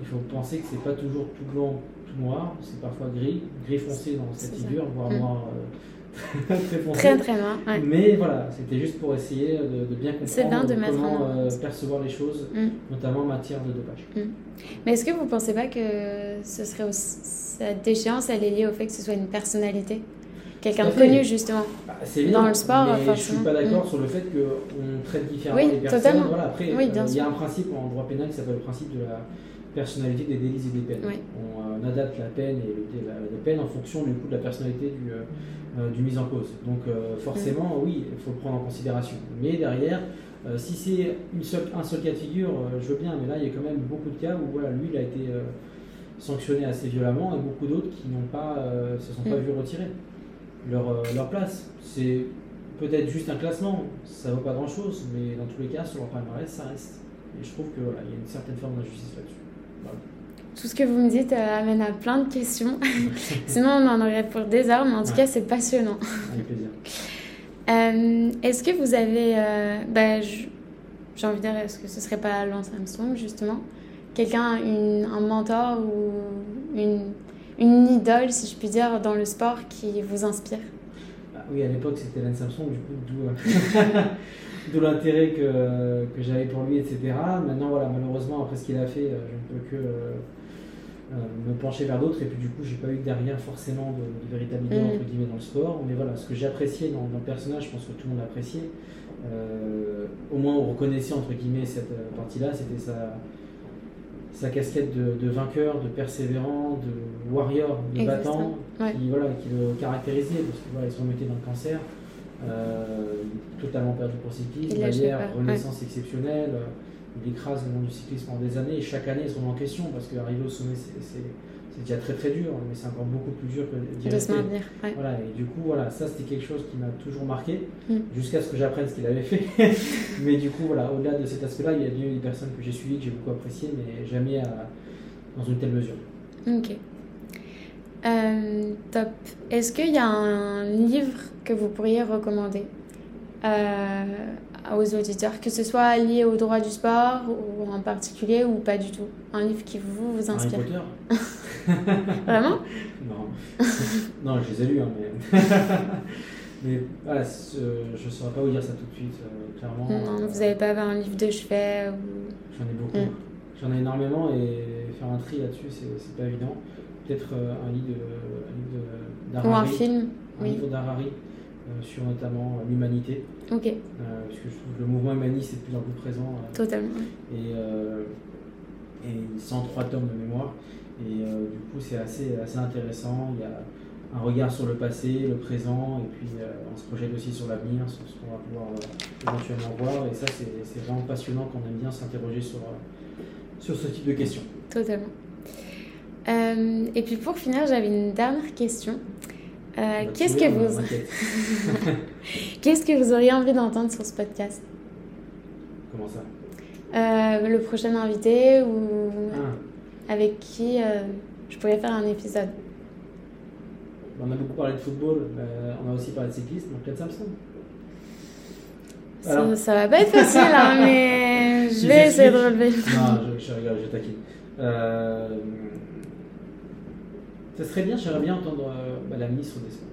il faut penser que c'est pas toujours tout blanc, tout noir, c'est parfois gris, gris foncé dans cette figure, voire Mm. noir euh, très foncé. Très très noir. ouais. Mais voilà, c'était juste pour essayer de, de bien bien comprendre de comment en- euh, percevoir les choses, Mm. notamment en matière de dopage. Mais est-ce que vous pensez pas que ce serait aussi, cette déchéance, elle est liée au fait que ce soit une personnalité? Quelqu'un de connu, justement. Bah, évident, Dans le sport, mais je forcément. suis pas d'accord sur le fait qu'on traite différemment Oui, les personnes. totalement. Voilà, après, Oui, euh, bien il y a un principe en droit pénal qui s'appelle le principe de la personnalité des délits et des peines. Oui. On, euh, adapte la peine et le, la, la peine en fonction du coup de la personnalité du, euh, euh, du mise en cause. Donc euh, forcément, oui, il faut le prendre en considération. Mais derrière, euh, si c'est une seule, un seul cas de figure, je veux bien, mais là, il y a quand même beaucoup de cas où voilà, lui, il a été sanctionné assez violemment et beaucoup d'autres qui n'ont pas, se sont pas Mm. vus retirer leur, leur place. C'est peut-être juste un classement, ça vaut pas grand-chose, mais dans tous les cas, sur leur palmarès, ça reste. Et je trouve que voilà, il y a une certaine forme d'injustice là-dessus. Tout ce que vous me dites euh, amène à plein de questions. Sinon, on en aurait pour des heures, mais en tout Ouais. cas, c'est passionnant. Avec plaisir. Euh, est-ce que vous avez. euh, bah, j'ai envie de dire, est-ce que ce serait pas Lance Armstrong, justement? Quelqu'un, un mentor ou une, une idole, si je puis dire, dans le sport qui vous inspire? Ah oui, à l'époque, c'était Lance Samson, du coup, d'où d'où l'intérêt que, que j'avais pour lui, etc. Maintenant, voilà, malheureusement, après ce qu'il a fait, euh, je ne peux que euh, euh, me pencher vers d'autres. Et puis, du coup, j'ai pas eu derrière forcément de, de véritable Mm. entre guillemets, dans le sport. Mais voilà, ce que j'ai apprécié dans, dans le personnage, je pense que tout le monde appréciait. Euh, au moins, on reconnaissait, entre guillemets, cette partie-là, c'était sa, sa casquette de, de vainqueur, de persévérant, de warrior, de Exactement. battant, Ouais. qui, voilà, qui le caractérisait, parce que voilà, il se remettait dans le cancer, totalement perdu pour le cyclisme, pas, renaissance exceptionnelle, euh, il écrase le monde du cyclisme pendant des années, et chaque année, ils sont en question, parce qu'arriver au sommet, c'est- déjà très très dur, mais c'est encore beaucoup plus dur que d'y rester. Ouais. Voilà, et du coup, voilà, ça c'était quelque chose qui m'a toujours marqué, Mm. jusqu'à ce que j'apprenne ce qu'il avait fait. mais du coup, voilà, au-delà de cet aspect-là, il y a bien eu des personnes que j'ai suivies, que j'ai beaucoup appréciées, mais jamais à- dans une telle mesure. Ok. Euh, top. Est-ce qu'il y a un livre que vous pourriez recommander euh, aux auditeurs, que ce soit lié au droit du sport ou en particulier ou pas du tout Un livre qui vous, vous Harry inspire Potter? Vraiment? Non. non, je les ai lus, hein, mais. mais voilà, je ne saurais pas vous dire ça tout de suite, euh, clairement. Non, vous n'avez pas un livre de chevet ou... J'en ai beaucoup. Mm. J'en ai énormément et faire un tri là-dessus, c'est pas évident. Peut-être euh, un livre de- un livre ou un film un Oui. livre d'Harari sur notamment euh, l'humanité, Ok, euh, puisque je trouve que le mouvement humaniste est de plus en plus présent. euh, totalement. et, euh, et 103 tomes de mémoire. Et euh, du coup, c'est assez, assez intéressant. Il y a un regard sur le passé, le présent, et puis euh, on se projette aussi sur l'avenir, sur ce qu'on va pouvoir euh, éventuellement voir. Et ça, c'est vraiment passionnant quand on aime bien s'interroger sur, euh, sur ce type de questions. Totalement. Euh, et puis pour finir, j'avais une dernière question. Euh, Qu'est-ce que vous... Qu'est-ce que vous auriez envie d'entendre sur ce podcast? Comment ça? Euh, Le prochain invité ou Ah, avec qui euh, je pourrais faire un épisode. On a beaucoup parlé de football, on a aussi parlé de cyclisme, donc Ken Samson. ça, ça va pas être facile, hein, mais je vais essayer de relever. Non, je, je rigole, je taquine. Euh, ça serait bien, j'aimerais bien entendre euh, bah, la ministre des Sports,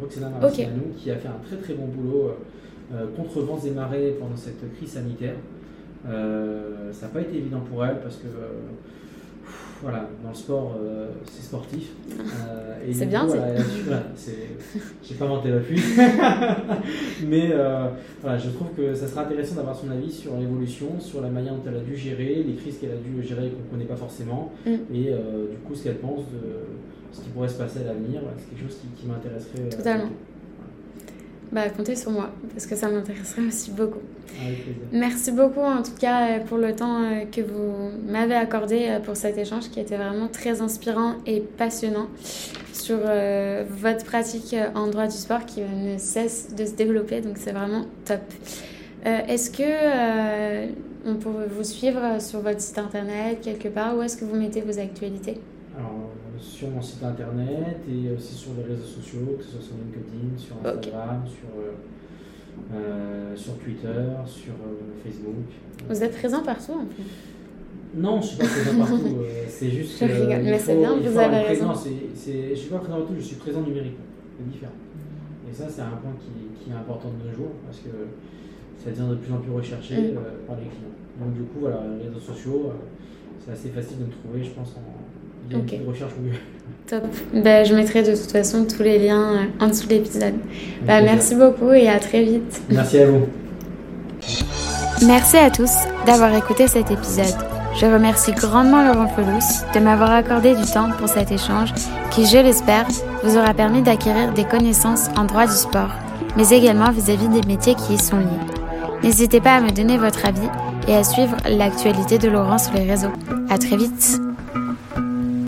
Roxana Maracineanu, qui a fait un très très bon boulot euh, euh, contre vents et marées pendant cette crise sanitaire. Euh, ça n'a pas été évident pour elle parce que voilà, dans le sport, euh, c'est sportif. Euh, et C'est bien, voilà, voilà, J'ai pas inventé la pluie. Mais euh, voilà, je trouve que ça sera intéressant d'avoir son avis sur l'évolution, sur la manière dont elle a dû gérer, les crises qu'elle a dû gérer qu'on ne connaît pas forcément, Mm. et du coup ce qu'elle pense de ce qui pourrait se passer à l'avenir. Voilà, c'est quelque chose qui, qui m'intéresserait. Totalement. Bah, comptez sur moi, parce que ça m'intéresserait aussi beaucoup. Merci beaucoup en tout cas euh, pour le temps euh, que vous m'avez accordé euh, pour cet échange qui était vraiment très inspirant et passionnant sur euh, votre pratique en droit du sport qui ne cesse de se développer, donc c'est vraiment top. Euh, est-ce que euh, on peut vous suivre sur votre site internet quelque part Où est-ce que vous mettez vos actualités? Sur mon site internet et aussi sur les réseaux sociaux, que ce soit sur LinkedIn, sur Instagram, sur, sur Twitter, sur Facebook. Vous êtes présent partout en fait? Non, je ne suis pas présent partout. c'est juste. Je rigole, mais c'est bien, vous avez raison. je ne suis pas présent partout, je suis présent numériquement. C'est différent. Et ça, c'est un point qui, est important de nos jours parce que ça devient de plus en plus recherché mm. par les clients. Donc, du coup, voilà, les réseaux sociaux, c'est assez facile de me trouver, je pense, en, il y a okay. une recherche Google. Top. Ben, je mettrai de toute façon tous les liens euh, en dessous de l'épisode. Ben, merci beaucoup et à très vite. Merci à vous. Merci à tous d'avoir écouté cet épisode. Je remercie grandement Laurent Felous de m'avoir accordé du temps pour cet échange qui, je l'espère, vous aura permis d'acquérir des connaissances en droit du sport, mais également vis-à-vis -vis des métiers qui y sont liés. N'hésitez pas à me donner votre avis et à suivre l'actualité de Laurent sur les réseaux. À très vite!